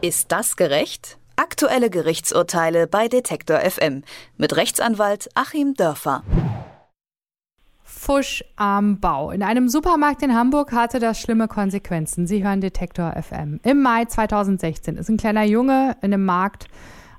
Ist das gerecht? Aktuelle Gerichtsurteile bei Detektor FM mit Rechtsanwalt Achim Dörfer. Fusch am Bau. In einem Supermarkt in Hamburg hatte das schlimme Konsequenzen. Sie hören Detektor FM. Im Mai 2016 ist ein kleiner Junge in einem Markt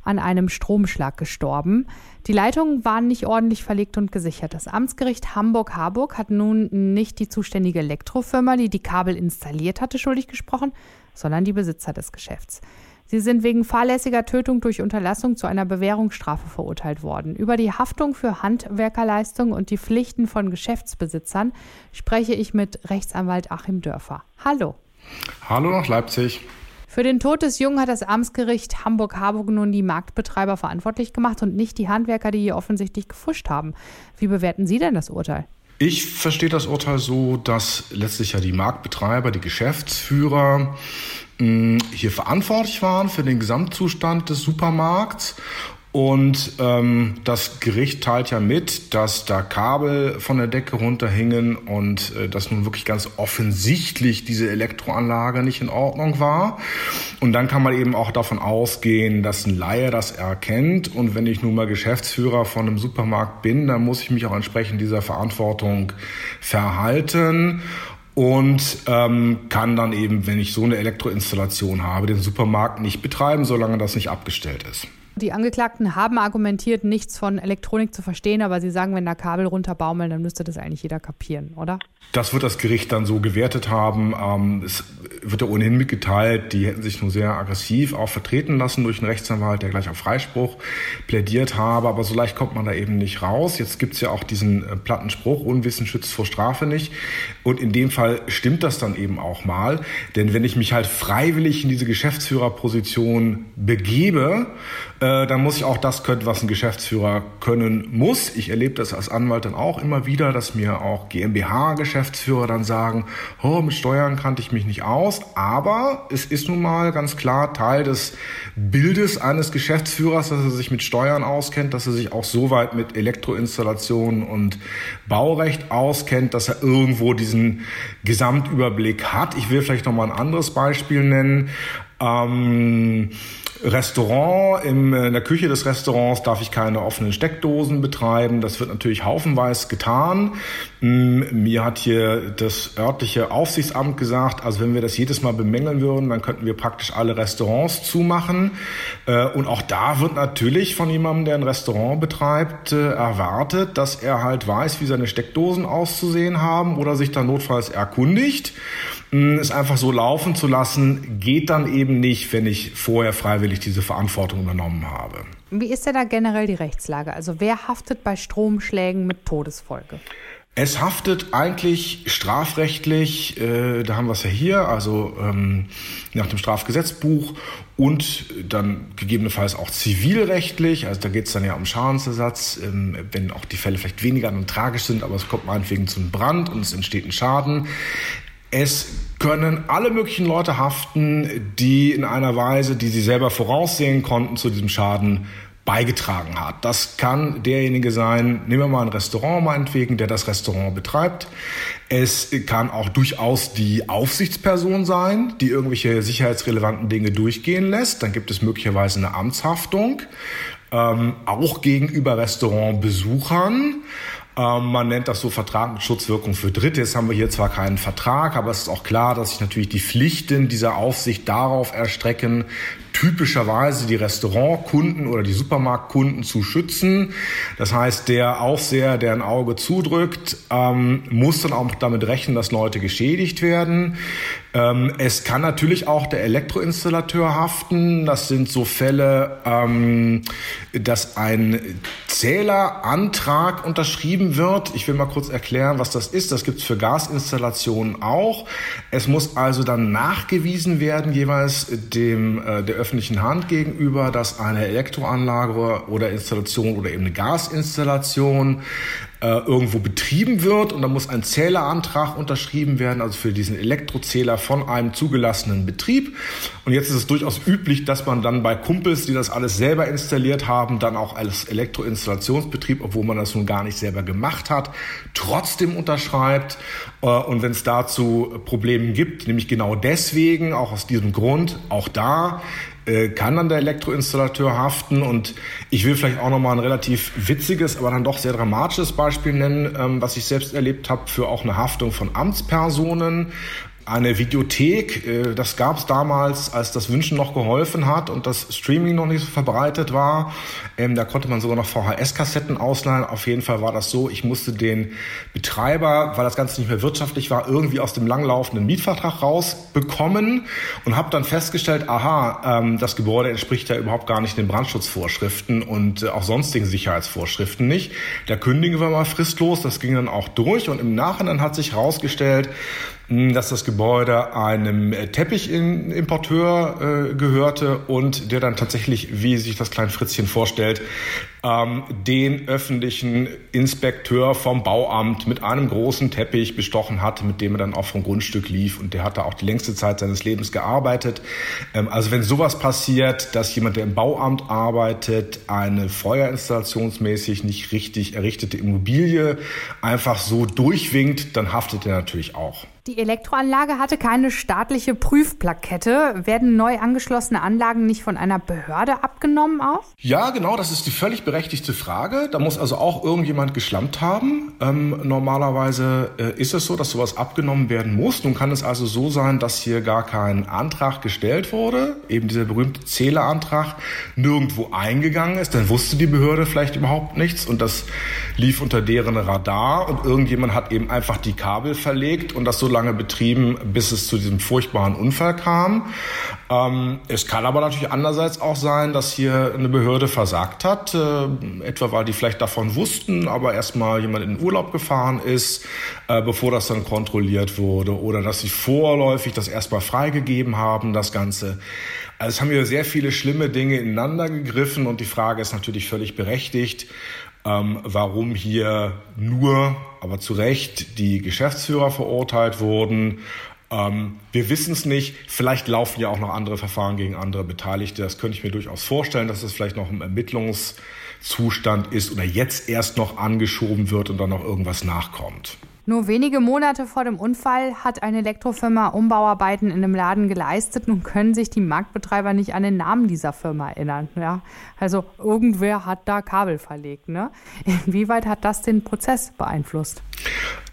an einem Stromschlag gestorben. Die Leitungen waren nicht ordentlich verlegt und gesichert. Das Amtsgericht Hamburg-Harburg hat nun nicht die zuständige Elektrofirma, die die Kabel installiert hatte, schuldig gesprochen, sondern die Besitzer des Geschäfts. Sie sind wegen fahrlässiger Tötung durch Unterlassung zu einer Bewährungsstrafe verurteilt worden. Über die Haftung für Handwerkerleistungen und die Pflichten von Geschäftsbesitzern spreche ich mit Rechtsanwalt Achim Dörfer. Hallo. Hallo nach Leipzig. Für den Tod des Jungen hat das Amtsgericht Hamburg-Harburg nun die Marktbetreiber verantwortlich gemacht und nicht die Handwerker, die hier offensichtlich gefuscht haben. Wie bewerten Sie denn das Urteil? Ich verstehe das Urteil so, dass letztlich ja die Marktbetreiber, die Geschäftsführer hier verantwortlich waren für den Gesamtzustand des Supermarkts und ähm, das Gericht teilt ja mit, dass da Kabel von der Decke runterhingen und äh, dass nun wirklich ganz offensichtlich diese Elektroanlage nicht in Ordnung war. Und dann kann man eben auch davon ausgehen, dass ein Laie das erkennt. Und wenn ich nun mal Geschäftsführer von einem Supermarkt bin, dann muss ich mich auch entsprechend dieser Verantwortung verhalten und ähm, kann dann eben, wenn ich so eine Elektroinstallation habe, den Supermarkt nicht betreiben, solange das nicht abgestellt ist. Die Angeklagten haben argumentiert, nichts von Elektronik zu verstehen, aber sie sagen, wenn da Kabel runterbaumeln, dann müsste das eigentlich jeder kapieren, oder? Das wird das Gericht dann so gewertet haben. Ähm, es wird ja ohnehin mitgeteilt, die hätten sich nur sehr aggressiv auch vertreten lassen durch einen Rechtsanwalt, der gleich auf Freispruch plädiert habe. Aber so leicht kommt man da eben nicht raus. Jetzt gibt's ja auch diesen äh, platten Spruch, Unwissen schützt vor Strafe nicht. Und in dem Fall stimmt das dann eben auch mal. Denn wenn ich mich halt freiwillig in diese Geschäftsführerposition begebe, äh, dann muss ich auch das können, was ein Geschäftsführer können muss. Ich erlebe das als Anwalt dann auch immer wieder, dass mir auch GmbH-Geschäftsführer Geschäftsführer dann sagen, oh, mit Steuern kannte ich mich nicht aus. Aber es ist nun mal ganz klar Teil des Bildes eines Geschäftsführers, dass er sich mit Steuern auskennt, dass er sich auch so weit mit Elektroinstallationen und Baurecht auskennt, dass er irgendwo diesen Gesamtüberblick hat. Ich will vielleicht noch mal ein anderes Beispiel nennen. Ähm, Restaurant, im, in der Küche des Restaurants darf ich keine offenen Steckdosen betreiben. Das wird natürlich haufenweise getan. Mm, mir hat hier das örtliche Aufsichtsamt gesagt, also wenn wir das jedes Mal bemängeln würden, dann könnten wir praktisch alle Restaurants zumachen. Äh, und auch da wird natürlich von jemandem, der ein Restaurant betreibt, äh, erwartet, dass er halt weiß, wie seine Steckdosen auszusehen haben oder sich dann notfalls erkundigt. Mm, es einfach so laufen zu lassen, geht dann eben nicht, wenn ich vorher freiwillig diese Verantwortung übernommen habe. Wie ist denn da generell die Rechtslage? Also wer haftet bei Stromschlägen mit Todesfolge? Es haftet eigentlich strafrechtlich, äh, da haben wir es ja hier, also ähm, nach dem Strafgesetzbuch und dann gegebenenfalls auch zivilrechtlich, also da geht es dann ja um Schadensersatz, ähm, wenn auch die Fälle vielleicht weniger tragisch sind, aber es kommt meinetwegen zum Brand und es entsteht ein Schaden. Es können alle möglichen Leute haften, die in einer Weise, die sie selber voraussehen konnten, zu diesem Schaden beigetragen hat. Das kann derjenige sein, nehmen wir mal ein Restaurant meinetwegen, der das Restaurant betreibt. Es kann auch durchaus die Aufsichtsperson sein, die irgendwelche sicherheitsrelevanten Dinge durchgehen lässt. Dann gibt es möglicherweise eine Amtshaftung, ähm, auch gegenüber Restaurantbesuchern. Ähm, man nennt das so Vertrag mit Schutzwirkung für Dritte. Jetzt haben wir hier zwar keinen Vertrag, aber es ist auch klar, dass sich natürlich die Pflichten dieser Aufsicht darauf erstrecken, typischerweise die Restaurantkunden oder die Supermarktkunden zu schützen. Das heißt, der Aufseher, der ein Auge zudrückt, ähm, muss dann auch damit rechnen, dass Leute geschädigt werden. Ähm, es kann natürlich auch der Elektroinstallateur haften. Das sind so Fälle, ähm, dass ein Zählerantrag unterschrieben wird. Ich will mal kurz erklären, was das ist. Das gibt es für Gasinstallationen auch. Es muss also dann nachgewiesen werden, jeweils dem äh, der öffentlichen Hand gegenüber, dass eine Elektroanlage oder Installation oder eben eine Gasinstallation irgendwo betrieben wird und dann muss ein Zählerantrag unterschrieben werden, also für diesen Elektrozähler von einem zugelassenen Betrieb. Und jetzt ist es durchaus üblich, dass man dann bei Kumpels, die das alles selber installiert haben, dann auch als Elektroinstallationsbetrieb, obwohl man das nun gar nicht selber gemacht hat, trotzdem unterschreibt. Äh, und wenn es dazu Probleme gibt, nämlich genau deswegen, auch aus diesem Grund, auch da äh, kann dann der Elektroinstallateur haften. Und ich will vielleicht auch nochmal ein relativ witziges, aber dann doch sehr dramatisches Beispiel nennen, ähm, was ich selbst erlebt habe für auch eine Haftung von Amtspersonen eine Videothek. Äh, das gab es damals, als das Wünschen noch geholfen hat und das Streaming noch nicht so verbreitet war. Ähm, da konnte man sogar noch VHS-Kassetten ausleihen. Auf jeden Fall war das so, ich musste den Betreiber, weil das Ganze nicht mehr wirtschaftlich war, irgendwie aus dem langlaufenden Mietvertrag rausbekommen und habe dann festgestellt, aha, ähm, das Gebäude entspricht ja überhaupt gar nicht den Brandschutzvorschriften und äh, auch sonstigen Sicherheitsvorschriften nicht. Da kündigen wir mal fristlos. Das ging dann auch durch und im Nachhinein hat sich herausgestellt, dass das Gebäude einem äh, Teppichimporteur äh, gehörte und der dann tatsächlich, wie sich das Klein Fritzchen vorstellt, ähm, den öffentlichen Inspekteur vom Bauamt mit einem großen Teppich bestochen hat, mit dem er dann auch vom Grundstück lief und der hatte auch die längste Zeit seines Lebens gearbeitet. Ähm, also wenn sowas passiert, dass jemand, der im Bauamt arbeitet, eine feuerinstallationsmäßig nicht richtig errichtete Immobilie einfach so durchwinkt, dann haftet er natürlich auch. Die Elektroanlage hatte keine staatliche Prüfplakette. Werden neu angeschlossene Anlagen nicht von einer Behörde abgenommen auch? Ja, genau, das ist die völlig berechtigte Frage. Da muss also auch irgendjemand geschlampt haben. Ähm, normalerweise äh, ist es so, dass sowas abgenommen werden muss. Nun kann es also so sein, dass hier gar kein Antrag gestellt wurde, eben dieser berühmte Zählerantrag nirgendwo eingegangen ist. Dann wusste die Behörde vielleicht überhaupt nichts und das lief unter deren Radar und irgendjemand hat eben einfach die Kabel verlegt und das so lange betrieben, bis es zu diesem furchtbaren Unfall kam. Ähm, es kann aber natürlich andererseits auch sein, dass hier eine Behörde versagt hat, äh, etwa weil die vielleicht davon wussten, aber erstmal jemand in den Urlaub gefahren ist, äh, bevor das dann kontrolliert wurde, oder dass sie vorläufig das erstmal freigegeben haben, das Ganze. Also es haben hier sehr viele schlimme Dinge ineinander gegriffen und die Frage ist natürlich völlig berechtigt ähm, warum hier nur, aber zu Recht, die Geschäftsführer verurteilt wurden. Ähm, wir wissen es nicht. Vielleicht laufen ja auch noch andere Verfahren gegen andere Beteiligte. Das könnte ich mir durchaus vorstellen, dass es vielleicht noch im Ermittlungszustand ist oder jetzt erst noch angeschoben wird und dann noch irgendwas nachkommt. Nur wenige Monate vor dem Unfall hat eine Elektrofirma Umbauarbeiten in einem Laden geleistet. Nun können sich die Marktbetreiber nicht an den Namen dieser Firma erinnern. Ja? Also irgendwer hat da Kabel verlegt. Ne? Inwieweit hat das den Prozess beeinflusst?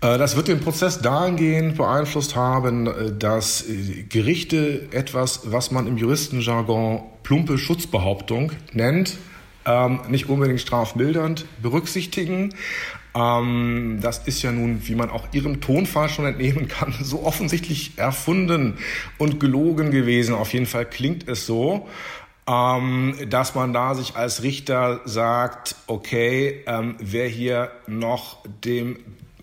Äh, das wird den Prozess dahingehend beeinflusst haben, äh, dass Gerichte etwas, was man im Juristenjargon plumpe Schutzbehauptung nennt, ähm, nicht unbedingt strafmildernd berücksichtigen. Ähm, das ist ja nun, wie man auch Ihrem Tonfall schon entnehmen kann, so offensichtlich erfunden und gelogen gewesen. Auf jeden Fall klingt es so. Ähm, dass man da sich als Richter sagt, okay, ähm, wer hier noch dem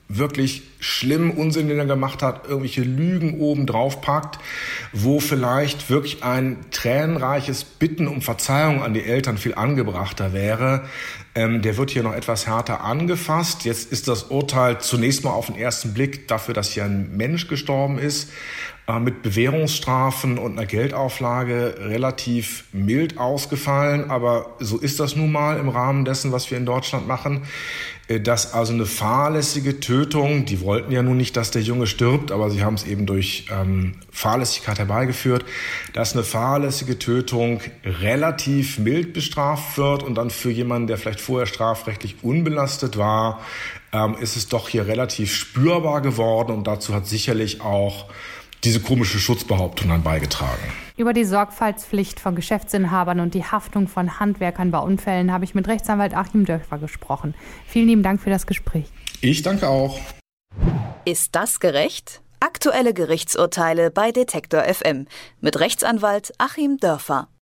wirklich schlimmen Unsinn, den er gemacht hat, irgendwelche Lügen oben drauf packt, wo vielleicht wirklich ein tränenreiches Bitten um Verzeihung an die Eltern viel angebrachter wäre. Ähm, der wird hier noch etwas härter angefasst. Jetzt ist das Urteil zunächst mal auf den ersten Blick dafür, dass hier ein Mensch gestorben ist, äh, mit Bewährungsstrafen und einer Geldauflage relativ mild ausgefallen. Aber so ist das nun mal im Rahmen dessen, was wir in Deutschland machen. Äh, dass also eine fahrlässige Tötung, die wollten ja nun nicht, dass der Junge stirbt, aber sie haben es eben durch ähm, Fahrlässigkeit herbeigeführt, dass eine fahrlässige Tötung relativ mild bestraft wird und dann für jemanden, der vielleicht vorher strafrechtlich unbelastet war, ähm, ist es doch hier relativ spürbar geworden und dazu hat sicherlich auch diese komische Schutzbehauptung dann beigetragen. Über die Sorgfaltspflicht von Geschäftsinhabern und die Haftung von Handwerkern bei Unfällen habe ich mit Rechtsanwalt Achim Dörfer gesprochen. Vielen lieben Dank für das Gespräch. Ich danke auch. Ist das gerecht? Aktuelle Gerichtsurteile bei Detektor FM mit Rechtsanwalt Achim Dörfer.